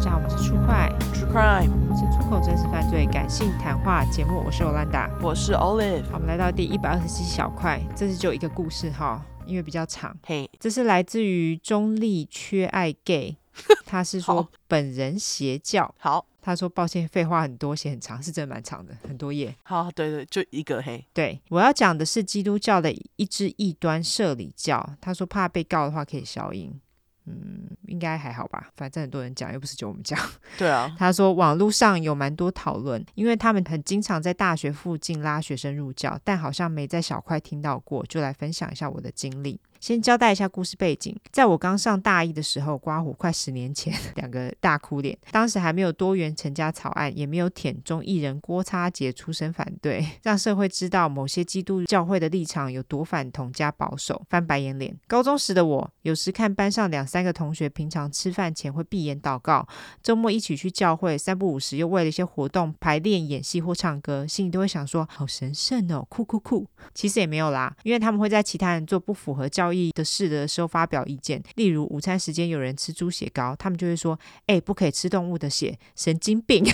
家好，我们是出快 True Crime，是出口真实犯罪感性谈话节目。我是欧兰达，我是 Olive。好，我们来到第一百二十七小块，这是就一个故事哈，因为比较长。嘿，这是来自于中立缺爱 gay，他是说本人邪教。好，他说抱歉，废话很多，写很长，是真的蛮长的，很多页。好，对对，就一个嘿。对，我要讲的是基督教的一支异端社里教。他说怕被告的话可以消音。嗯，应该还好吧，反正很多人讲，又不是就我们讲。对啊，他说网络上有蛮多讨论，因为他们很经常在大学附近拉学生入教，但好像没在小块听到过，就来分享一下我的经历。先交代一下故事背景，在我刚上大一的时候，刮胡快十年前，两个大哭脸。当时还没有多元成家草案，也没有舔中艺人郭叉杰出声反对，让社会知道某些基督教会的立场有多反同加保守，翻白眼脸。高中时的我，有时看班上两三个同学，平常吃饭前会闭眼祷告，周末一起去教会，三不五时又为了一些活动排练、演戏或唱歌，心里都会想说：好神圣哦，酷酷酷！其实也没有啦，因为他们会在其他人做不符合教意的事的时候发表意见，例如午餐时间有人吃猪血糕，他们就会说：“哎、欸，不可以吃动物的血，神经病！”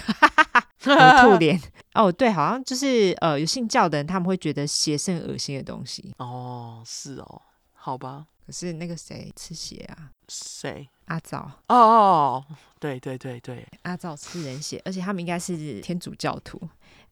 我吐脸 哦，对，好像就是呃，有信教的人他们会觉得血是很恶心的东西哦，是哦，好吧。可是那个谁吃血啊？谁？阿灶？哦哦，对对对对，阿灶吃人血，而且他们应该是天主教徒。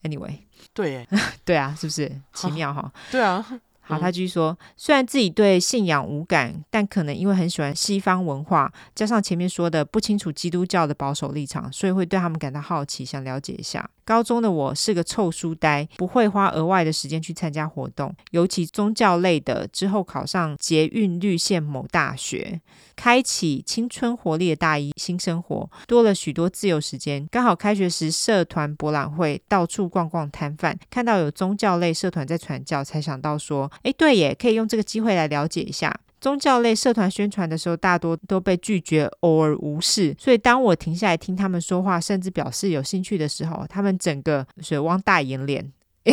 Anyway，对耶，对啊，是不是奇妙哈？对啊。好，他继续说，虽然自己对信仰无感，但可能因为很喜欢西方文化，加上前面说的不清楚基督教的保守立场，所以会对他们感到好奇，想了解一下。高中的我是个臭书呆，不会花额外的时间去参加活动，尤其宗教类的。之后考上捷运绿线某大学，开启青春活力的大一新生活，多了许多自由时间。刚好开学时社团博览会，到处逛逛摊贩，看到有宗教类社团在传教，才想到说，哎，对耶，可以用这个机会来了解一下。宗教类社团宣传的时候，大多都被拒绝，偶尔无视。所以当我停下来听他们说话，甚至表示有兴趣的时候，他们整个水汪大眼脸。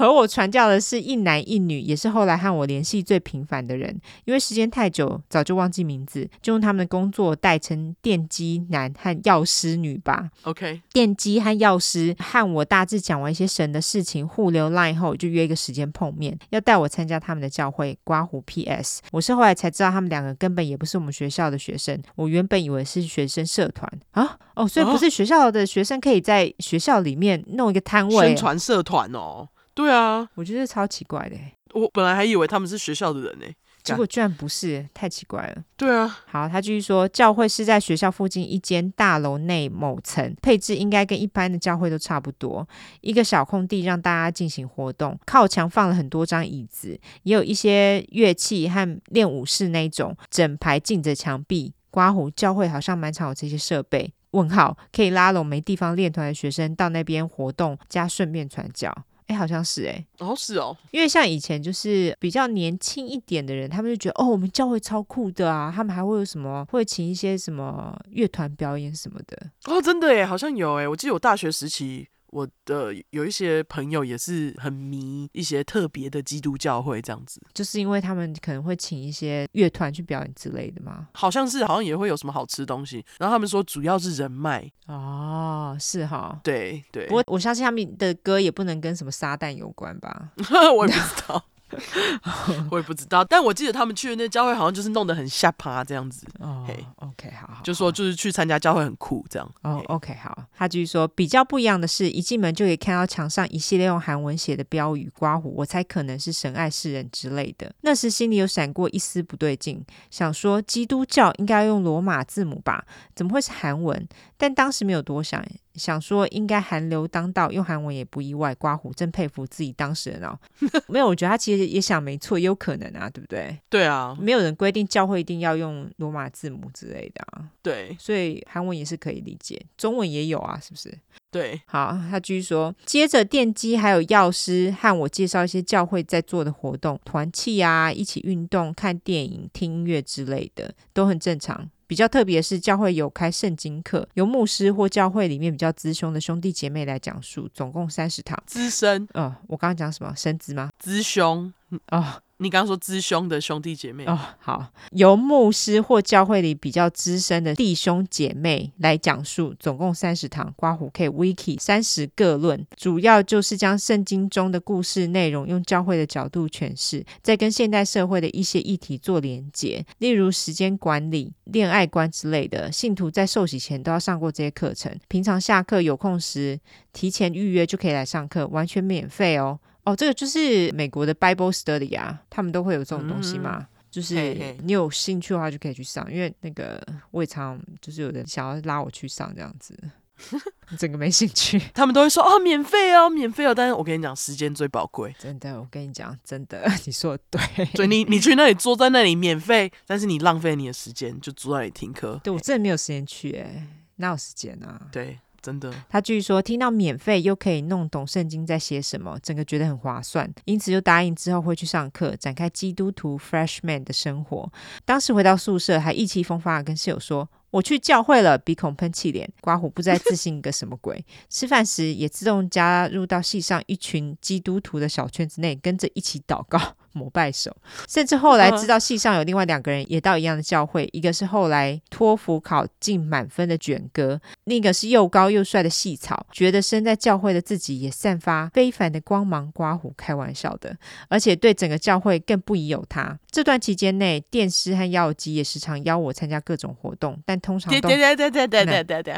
和我传教的是一男一女，也是后来和我联系最频繁的人。因为时间太久，早就忘记名字，就用他们的工作代称电机男和药师女吧。OK，电机和药师和我大致讲完一些神的事情，互留 line 后就约一个时间碰面，要带我参加他们的教会。刮胡 PS，我是后来才知道他们两个根本也不是我们学校的学生。我原本以为是学生社团啊，哦，所以不是学校的学生可以在学校里面弄一个摊位，宣传社团哦。对啊，我觉得超奇怪的。我本来还以为他们是学校的人呢，结果居然不是，太奇怪了。对啊，好，他继续说，教会是在学校附近一间大楼内某层，配置应该跟一般的教会都差不多，一个小空地让大家进行活动，靠墙放了很多张椅子，也有一些乐器和练武室那种，整排近着墙壁。刮胡教会好像蛮常有这些设备。问号可以拉拢没地方练团的学生到那边活动，加顺便传教。哎，好像是哎，哦是哦，因为像以前就是比较年轻一点的人，他们就觉得哦，我们教会超酷的啊，他们还会有什么会请一些什么乐团表演什么的。哦，真的耶，好像有哎，我记得我大学时期。我的有一些朋友也是很迷一些特别的基督教会，这样子，就是因为他们可能会请一些乐团去表演之类的嘛？好像是，好像也会有什么好吃的东西。然后他们说主要是人脉哦，是哈，对对。不过我相信他们的歌也不能跟什么撒旦有关吧？我也不知道。我也不知道，但我记得他们去的那教会好像就是弄得很吓趴这样子。哦、oh,，OK，好，好，就说就是去参加教会很酷这样。哦、oh,，OK，好。他继续说，比较不一样的是，一进门就可以看到墙上一系列用韩文写的标语，刮胡，我猜可能是神爱世人之类的。那时心里有闪过一丝不对劲，想说基督教应该用罗马字母吧？怎么会是韩文？但当时没有多想。想说应该韩流当道，用韩文也不意外。刮胡真佩服自己当事人哦。没有，我觉得他其实也想没错，也有可能啊，对不对？对啊，没有人规定教会一定要用罗马字母之类的啊。对，所以韩文也是可以理解，中文也有啊，是不是？对，好，他继续说，接着电机还有药师和我介绍一些教会在做的活动，团契啊，一起运动、看电影、听音乐之类的，都很正常。比较特别的是，教会有开圣经课，由牧师或教会里面比较资深的兄弟姐妹来讲述，总共三十堂。资深？呃，我刚刚讲什么？身资吗？资兄？哦，你刚刚说资兄的兄弟姐妹哦，好，由牧师或教会里比较资深的弟兄姐妹来讲述，总共三十堂，刮胡 K Wiki 三十个论，主要就是将圣经中的故事内容用教会的角度诠释，再跟现代社会的一些议题做连结，例如时间管理、恋爱观之类的。信徒在受洗前都要上过这些课程，平常下课有空时提前预约就可以来上课，完全免费哦。哦，这个就是美国的 Bible Study 啊，他们都会有这种东西嘛。嗯、就是你有兴趣的话，就可以去上。因为那个我也常就是有人想要拉我去上这样子，整个没兴趣。他们都会说哦，免费哦，免费哦。但是我跟你讲，时间最宝贵。真的，我跟你讲，真的，你说的对。所以你你去那里坐在那里免费，但是你浪费你的时间，就坐在那里听课。对，我真的没有时间去，哎，哪有时间啊？对。真的，他据说听到免费又可以弄懂圣经在写什么，整个觉得很划算，因此就答应之后会去上课，展开基督徒 freshman 的生活。当时回到宿舍，还意气风发的跟室友说：“我去教会了。”鼻孔喷气脸，刮胡不再自信个什么鬼。吃饭时也自动加入到系上一群基督徒的小圈子内，跟着一起祷告。膜拜手，甚至后来知道系上有另外两个人也到一样的教会，一个是后来托福考进满分的卷哥，另一个是又高又帅的细草。觉得身在教会的自己也散发非凡的光芒，刮胡开玩笑的，而且对整个教会更不疑有他。这段期间内，电师和药剂也时常邀我参加各种活动，但通常都对对对对对对对对，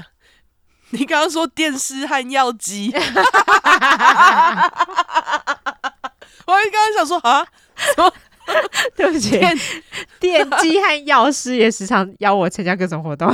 你刚刚说电师和药剂。我刚刚想说啊，什么？对不起，电机和药师也时常邀我参加各种活动。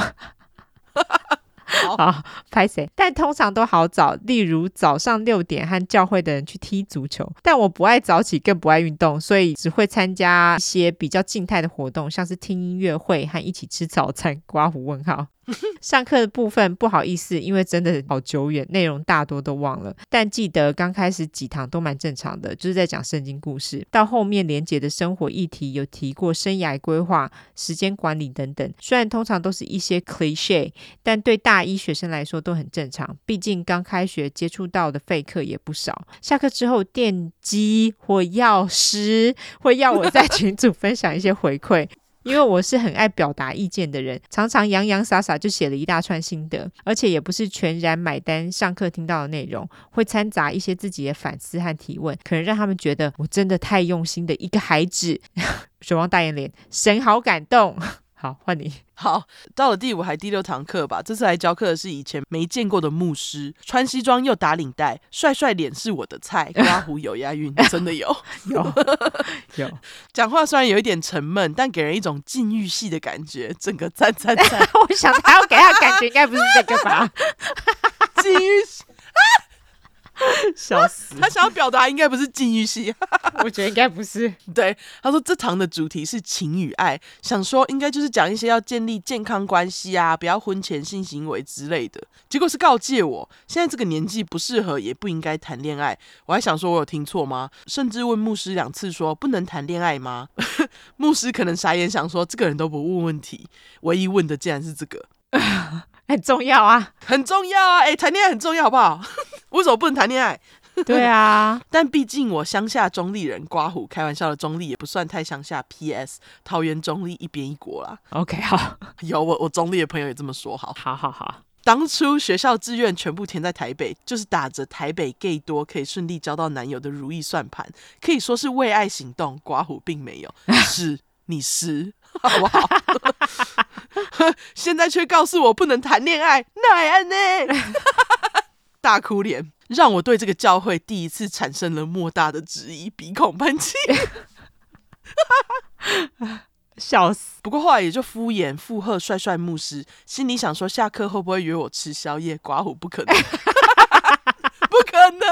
好，拍谁？但通常都好早，例如早上六点和教会的人去踢足球。但我不爱早起，更不爱运动，所以只会参加一些比较静态的活动，像是听音乐会和一起吃早餐。刮胡问号。上课的部分不好意思，因为真的好久远，内容大多都忘了。但记得刚开始几堂都蛮正常的，就是在讲圣经故事。到后面连结的生活议题有提过生涯规划、时间管理等等。虽然通常都是一些 cliche，但对大一学生来说都很正常。毕竟刚开学接触到的废课也不少。下课之后，电机或药师会要我在群组分享一些回馈。因为我是很爱表达意见的人，常常洋洋洒洒就写了一大串心得，而且也不是全然买单上课听到的内容，会掺杂一些自己的反思和提问，可能让他们觉得我真的太用心的一个孩子。水汪大眼脸，神好感动。好，换你。好，到了第五还第六堂课吧。这次来教课的是以前没见过的牧师，穿西装又打领带，帅帅脸是我的菜。刮胡有押韵，真的有 有 有。讲话虽然有一点沉闷，但给人一种禁欲系的感觉。整个赞赞赞！我想他要给他感觉，应该不是这个吧？禁欲系。笑死！他想要表达应该不是禁欲系，我觉得应该不是。对，他说这堂的主题是情与爱，想说应该就是讲一些要建立健康关系啊，不要婚前性行为之类的。结果是告诫我，现在这个年纪不适合，也不应该谈恋爱。我还想说，我有听错吗？甚至问牧师两次，说不能谈恋爱吗？牧师可能傻眼，想说这个人都不问问题，唯一问的竟然是这个。很重要啊，很重要啊！哎、欸，谈恋爱很重要，好不好？为什么不能谈恋爱？对啊，但毕竟我乡下中立人，刮胡开玩笑的中立也不算太乡下。P.S. 桃园中立一边一国啦。OK，好，有我我中立的朋友也这么说，好，好好好。当初学校志愿全部填在台北，就是打着台北 gay 多可以顺利交到男友的如意算盘，可以说是为爱行动。刮胡并没有，是你是好不好？现在却告诉我不能谈恋爱，奈安呢？大哭脸让我对这个教会第一次产生了莫大的质疑，鼻孔喷气，笑死。不过后来也就敷衍附和帅帅牧师，心里想说下课会不会约我吃宵夜？刮胡不可能，不可能，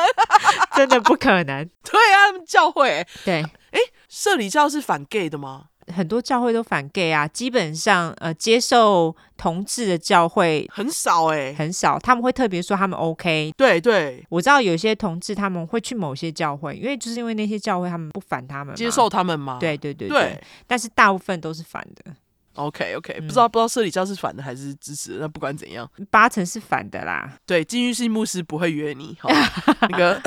真的不可能。对啊，教会对，哎，社里教是反 gay 的吗？很多教会都反 gay 啊，基本上呃接受同志的教会很少哎、欸，很少，他们会特别说他们 OK。对对，我知道有些同志他们会去某些教会，因为就是因为那些教会他们不反他们，接受他们吗？对对对对，对，但是大部分都是反的。OK OK，、嗯、不知道不知道社里教是反的还是支持的，那不管怎样，八成是反的啦。对，禁欲系牧师不会约你，好那个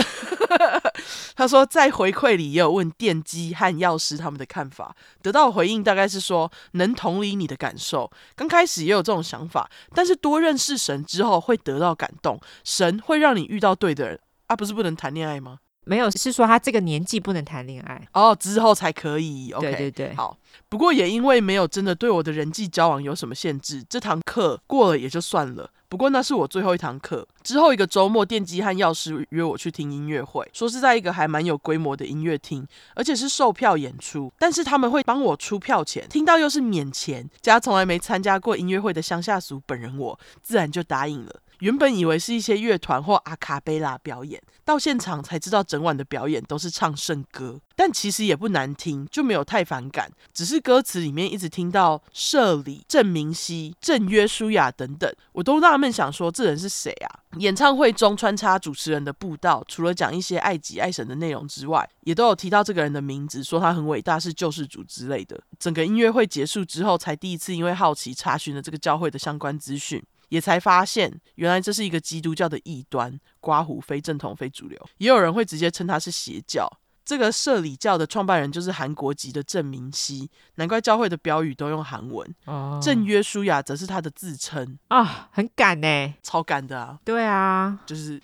他说在回馈里也有问电机和药师他们的看法，得到回应大概是说能同理你的感受。刚开始也有这种想法，但是多认识神之后会得到感动，神会让你遇到对的人啊，不是不能谈恋爱吗？没有，是说他这个年纪不能谈恋爱哦，之后才可以。OK，对对对，好。不过也因为没有真的对我的人际交往有什么限制，这堂课过了也就算了。不过那是我最后一堂课，之后一个周末，电机和药师约我去听音乐会，说是在一个还蛮有规模的音乐厅，而且是售票演出，但是他们会帮我出票钱，听到又是免钱，加从来没参加过音乐会的乡下族本人我，自然就答应了。原本以为是一些乐团或阿卡贝拉表演，到现场才知道整晚的表演都是唱圣歌，但其实也不难听，就没有太反感。只是歌词里面一直听到舍里、郑明熙、郑约书亚等等，我都纳闷想说这人是谁啊？演唱会中穿插主持人的布道，除了讲一些爱己爱神的内容之外，也都有提到这个人的名字，说他很伟大，是救世主之类的。整个音乐会结束之后，才第一次因为好奇查询了这个教会的相关资讯。也才发现，原来这是一个基督教的异端，刮胡非正统、非主流。也有人会直接称它是邪教。这个摄理教的创办人就是韩国籍的郑明熙，难怪教会的标语都用韩文。哦，郑约书亚则是他的自称啊，很敢呢，超敢的啊！对啊，就是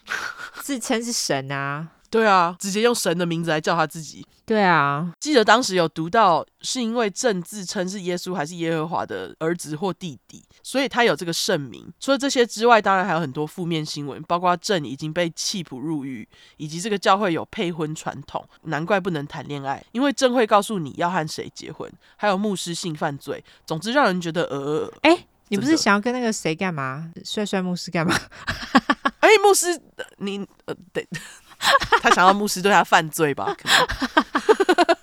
自称是神啊。对啊，直接用神的名字来叫他自己。对啊，记得当时有读到，是因为正自称是耶稣还是耶和华的儿子或弟弟，所以他有这个圣名。除了这些之外，当然还有很多负面新闻，包括正已经被弃捕入狱，以及这个教会有配婚传统，难怪不能谈恋爱，因为正会告诉你要和谁结婚，还有牧师性犯罪，总之让人觉得呃，哎，你不是想要跟那个谁干嘛？帅帅牧师干嘛？哎，牧师，你呃，对。他想要牧师对他犯罪吧？可能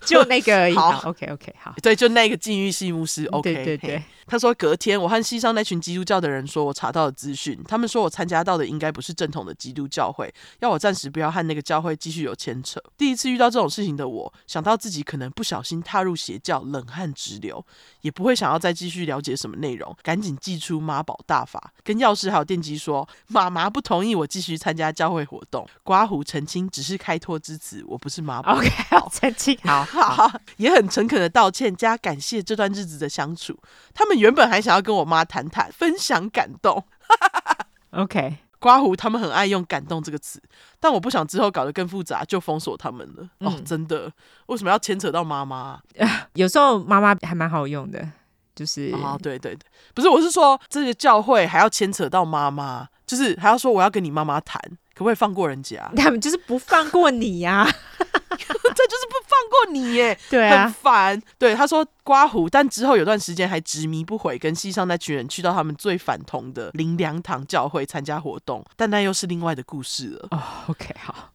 就那个而已。好，OK OK，好，对，就那个禁欲系牧师。OK，对对对。他说隔天我和西上那群基督教的人说，我查到了资讯，他们说我参加到的应该不是正统的基督教会，要我暂时不要和那个教会继续有牵扯。第一次遇到这种事情的我，想到自己可能不小心踏入邪教，冷汗直流，也不会想要再继续了解什么内容，赶紧祭出妈宝大法，跟药师还有电机说，妈妈不同意我继续参加教会活动。刮胡澄清只是开脱之词，我不是妈宝。OK，好，澄清，好好，也很诚恳的道歉加感谢这段日子的相处，他们。原本还想要跟我妈谈谈，分享感动。OK，刮胡他们很爱用“感动”这个词，但我不想之后搞得更复杂，就封锁他们了。嗯、哦，真的，为什么要牵扯到妈妈？有时候妈妈还蛮好用的，就是啊、哦，对对对，不是，我是说这个教会还要牵扯到妈妈，就是还要说我要跟你妈妈谈，可不可以放过人家？他们就是不放过你呀、啊。过你耶，对啊，很烦。对，他说刮胡，但之后有段时间还执迷不悔，跟西上那群人去到他们最反同的林良堂教会参加活动，但那又是另外的故事了。哦，OK，好，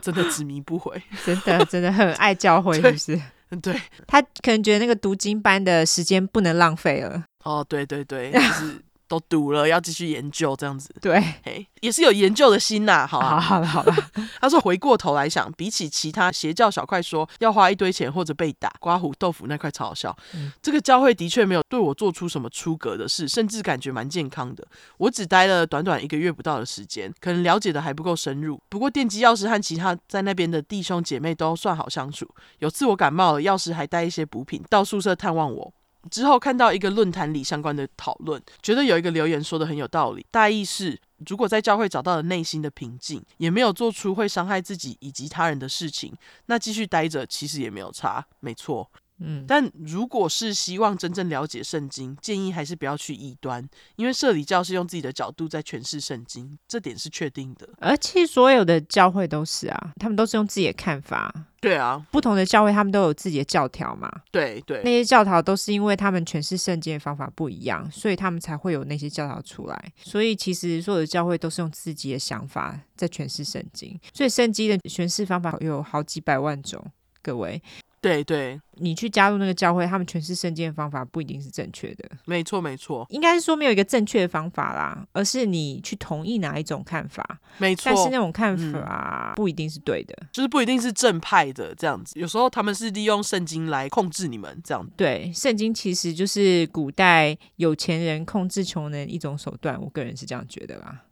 真的执迷不悔，真的真的很爱教会，是不是？对，他可能觉得那个读经班的时间不能浪费了。哦，对对对，就是。都读了，要继续研究这样子，对，嘿，也是有研究的心呐、啊。好，好，好了，好了。他说回过头来想，比起其他邪教小块说要花一堆钱或者被打、刮胡豆腐那块超好笑，嗯、这个教会的确没有对我做出什么出格的事，甚至感觉蛮健康的。我只待了短短一个月不到的时间，可能了解的还不够深入。不过电机药师和其他在那边的弟兄姐妹都算好相处。有次我感冒了，药师还带一些补品到宿舍探望我。之后看到一个论坛里相关的讨论，觉得有一个留言说的很有道理。大意是，如果在教会找到了内心的平静，也没有做出会伤害自己以及他人的事情，那继续待着其实也没有差。没错。嗯，但如果是希望真正了解圣经，建议还是不要去异端，因为社理教是用自己的角度在诠释圣经，这点是确定的。而且所有的教会都是啊，他们都是用自己的看法。对啊，不同的教会他们都有自己的教条嘛。对对，那些教条都是因为他们诠释圣经的方法不一样，所以他们才会有那些教条出来。所以其实所有的教会都是用自己的想法在诠释圣经，所以圣经的诠释方法有好几百万种，各位。对对，你去加入那个教会，他们诠释圣经的方法不一定是正确的。没错没错，应该是说没有一个正确的方法啦，而是你去同意哪一种看法。没错，但是那种看法不一定是对的，嗯，就是不一定是正派的这样子。有时候他们是利用圣经来控制你们这样子。对，圣经其实就是古代有钱人控制穷人一种手段，我个人是这样觉得啦。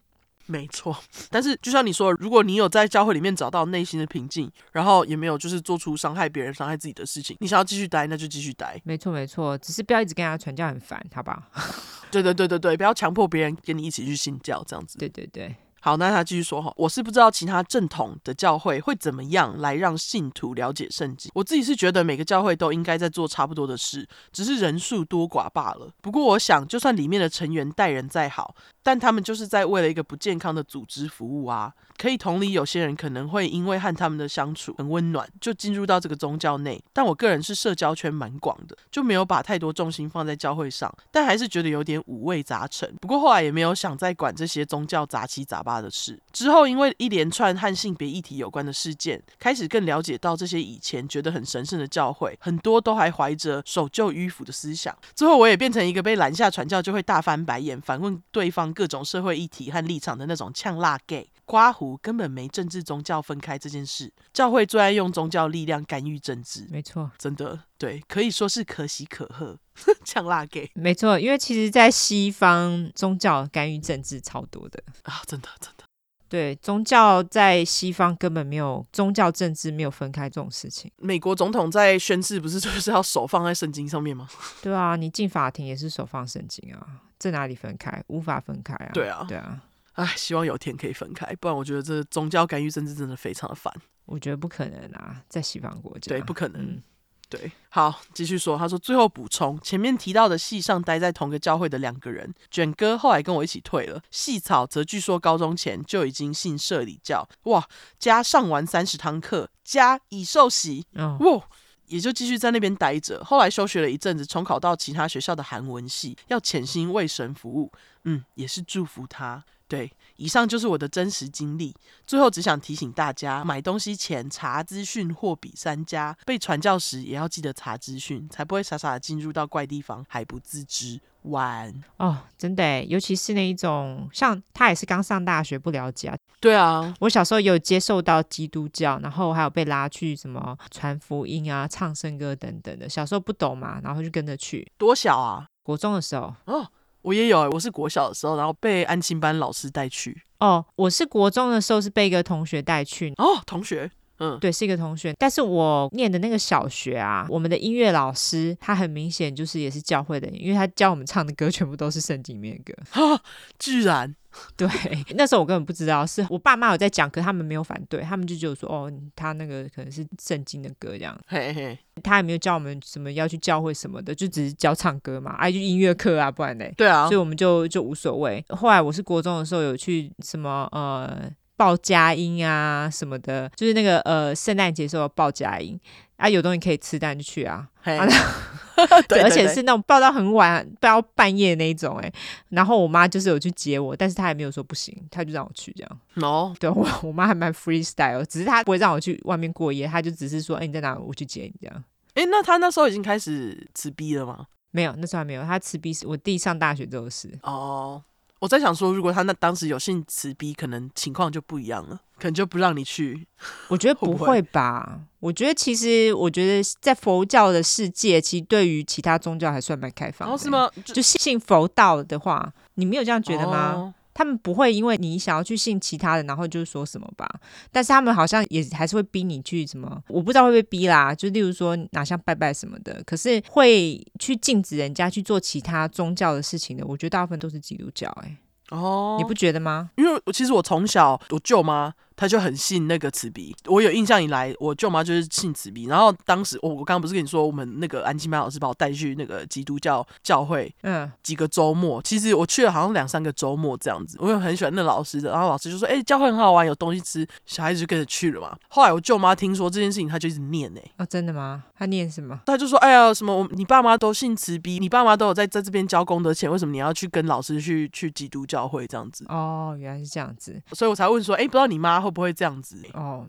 没错，但是就像你说，如果你有在教会里面找到内心的平静，然后也没有就是做出伤害别人、伤害自己的事情，你想要继续待，那就继续待。没错没错，只是不要一直跟他传教，很烦，好不好？对对对对对，不要强迫别人跟你一起去信教，这样子。对对对。好，那他继续说哈，我是不知道其他正统的教会会怎么样来让信徒了解圣经。我自己是觉得每个教会都应该在做差不多的事，只是人数多寡罢了。不过我想，就算里面的成员待人再好，但他们就是在为了一个不健康的组织服务啊。可以同理，有些人可能会因为和他们的相处很温暖，就进入到这个宗教内。但我个人是社交圈蛮广的，就没有把太多重心放在教会上，但还是觉得有点五味杂陈。不过后来也没有想再管这些宗教杂七杂八的事。之后因为一连串和性别议题有关的事件，开始更了解到这些以前觉得很神圣的教会，很多都还怀着守旧迂腐的思想。之后我也变成一个被拦下传教就会大翻白眼、反问对方各种社会议题和立场的那种呛辣 gay。刮胡根本没政治宗教分开这件事，教会最爱用宗教力量干预政治，没错，真的对，可以说是可喜可贺。呛辣 gay，没错，因为其实，在西方宗教干预政治超多的啊，真的真的，对，宗教在西方根本没有宗教政治没有分开这种事情。美国总统在宣誓不是就是要手放在圣经上面吗？对啊，你进法庭也是手放圣经啊，这哪里分开？无法分开啊。对啊，对啊。唉，希望有天可以分开，不然我觉得这宗教干预政治真的非常的烦。我觉得不可能啊，在西方国家，对，不可能。嗯、对，好，继续说。他说最后补充，前面提到的系上待在同个教会的两个人，卷哥后来跟我一起退了，细草则据说高中前就已经信社里教，哇，加上完三十堂课，加已受洗，哦、哇，也就继续在那边待着。后来休学了一阵子，重考到其他学校的韩文系，要潜心为神服务。嗯，也是祝福他。对，以上就是我的真实经历。最后只想提醒大家，买东西前查资讯货比三家，被传教时也要记得查资讯，才不会傻傻的进入到怪地方还不自知。完哦，真的，尤其是那一种，像他也是刚上大学不了解啊。对啊，我小时候有接受到基督教，然后还有被拉去什么传福音啊、唱圣歌等等的。小时候不懂嘛，然后就跟着去。多小啊？国中的时候。哦。我也有，我是国小的时候，然后被安亲班老师带去。哦，我是国中的时候是被一个同学带去。哦，同学，嗯，对，是一个同学。但是我念的那个小学啊，我们的音乐老师他很明显就是也是教会的，因为他教我们唱的歌全部都是圣经里面的歌。哈，居然。对，那时候我根本不知道，是我爸妈有在讲，可他们没有反对，他们就觉得说，哦，他那个可能是圣经的歌这样。嘿嘿，他也没有教我们什么要去教会什么的，就只是教唱歌嘛，哎、啊，就音乐课啊，不然嘞。对啊，所以我们就就无所谓。后来我是国中的时候有去什么呃报佳音啊什么的，就是那个呃圣诞节时候报佳音。啊，有东西可以吃，当然就去啊。对，而且是那种报到很晚，到半夜那一种哎。然后我妈就是有去接我，但是她也没有说不行，她就让我去这样。哦，对我我妈还蛮 freestyle，只是她不会让我去外面过夜，她就只是说，哎、欸，你在哪？我去接你这样。哎、欸，那她那时候已经开始吃逼了吗？没有，那时候还没有。她吃逼是我弟上大学之后是。哦，我在想说，如果他那当时有信慈逼，可能情况就不一样了。可能就不让你去，我觉得不会吧？我觉得其实，我觉得在佛教的世界，其实对于其他宗教还算蛮开放的。哦，是吗？就信佛道的话，你没有这样觉得吗？哦，他们不会因为你想要去信其他的，然后就说什么吧？但是他们好像也还是会逼你去什么？我不知道会不会逼啦。就例如说哪像拜拜什么的，可是会去禁止人家去做其他宗教的事情的。我觉得大部分都是基督教，欸，哎，哦，你不觉得吗？因为其实我从小我舅妈。他就很信那个慈鼻，我有印象以来，我舅妈就是信慈鼻。然后当时我我刚刚不是跟你说，我们那个安亲班老师把我带去那个基督教教会，嗯，几个周末，其实我去了好像两三个周末这样子。我也很喜欢那老师的，然后老师就说：“哎、欸，教会很好玩，有东西吃。”小孩子就跟着去了嘛。后来我舅妈听说这件事情，她就一直念哎、欸，哦，真的吗？她念什么？她就说：“哎呀，什么我你爸妈都信慈鼻，你爸妈都有在在这边交功德钱，为什么你要去跟老师去去基督教会这样子？”哦，原来是这样子，所以我才问说：“哎、欸，不知道你妈会不会这样子？”哦，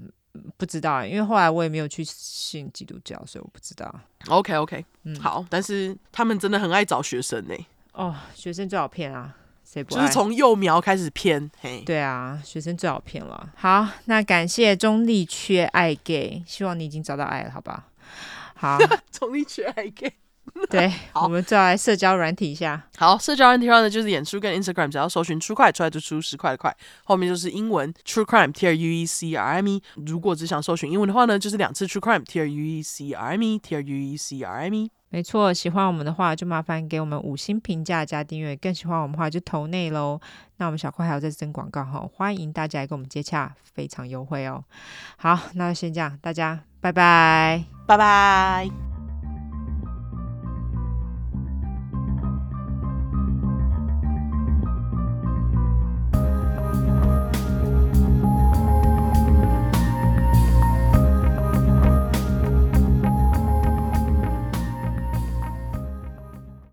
不知道，因为后来我也没有去信基督教，所以我不知道。OK OK，嗯，好，但是他们真的很爱找学生呢。哦，学生最好骗啊，谁不就是从幼苗开始骗？嘿，对啊，学生最好骗了。好，那感谢中立缺爱 gay，希望你已经找到爱了，好吧好？好，中立缺爱 gay，对，我们再来社交软体一下。好，社交软体上呢，就是演出跟 Instagram，只要搜寻 True 块出来就出十块的块，后面就是英文 True Crime T R U E C R M E。如果只想搜寻英文的话呢，就是两次 True Crime T R U E C R M E T R U E C R M E。没错，喜欢我们的话就麻烦给我们五星评价加订阅，更喜欢我们的话就投内喽。那我们小块还有在征广告哈，欢迎大家来跟我们接洽，非常优惠哦。好，那就先这样，大家拜拜，拜拜。